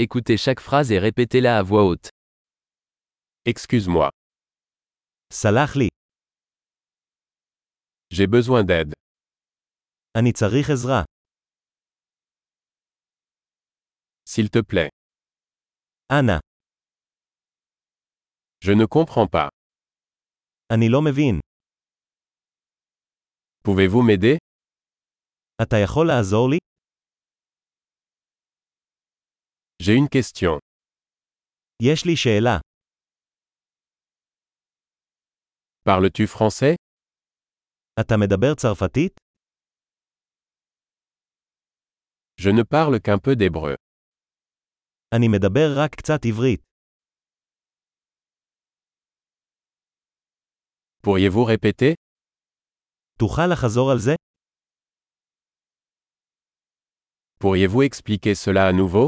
Écoutez chaque phrase et répétez-la à voix haute. Excuse-moi, סלח לי, j'ai besoin d'aide. אני צריך עזרה. S'il te plaît. אנא, Je ne comprends pas. אני לא מבין. Pouvez-vous m'aider אתה יכול לעזור לי? J'ai une question. יש לי שאלה. Parles-tu français אתה מדבר צרפתית? Je ne parle qu'un peu d'hébreu. אני מדבר רק קצת עברית. Pourriez-vous répéter תוכל לחזור על זה? Pourriez-vous expliquer cela à nouveau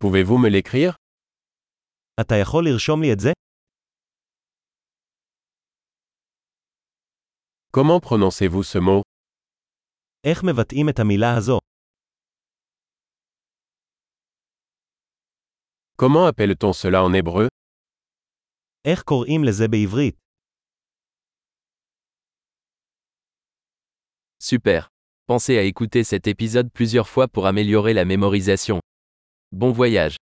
Pouvez-vous me l'écrire אתה יכול לרשום לי את זה? Comment prononcez-vous ce mot איך מבטאים את המילה הזו? Comment appelle-t-on cela en hébreu איך קוראים לזה בעברית? Super. Pensez à écouter cet épisode plusieurs fois pour améliorer la mémorisation. Bon voyage.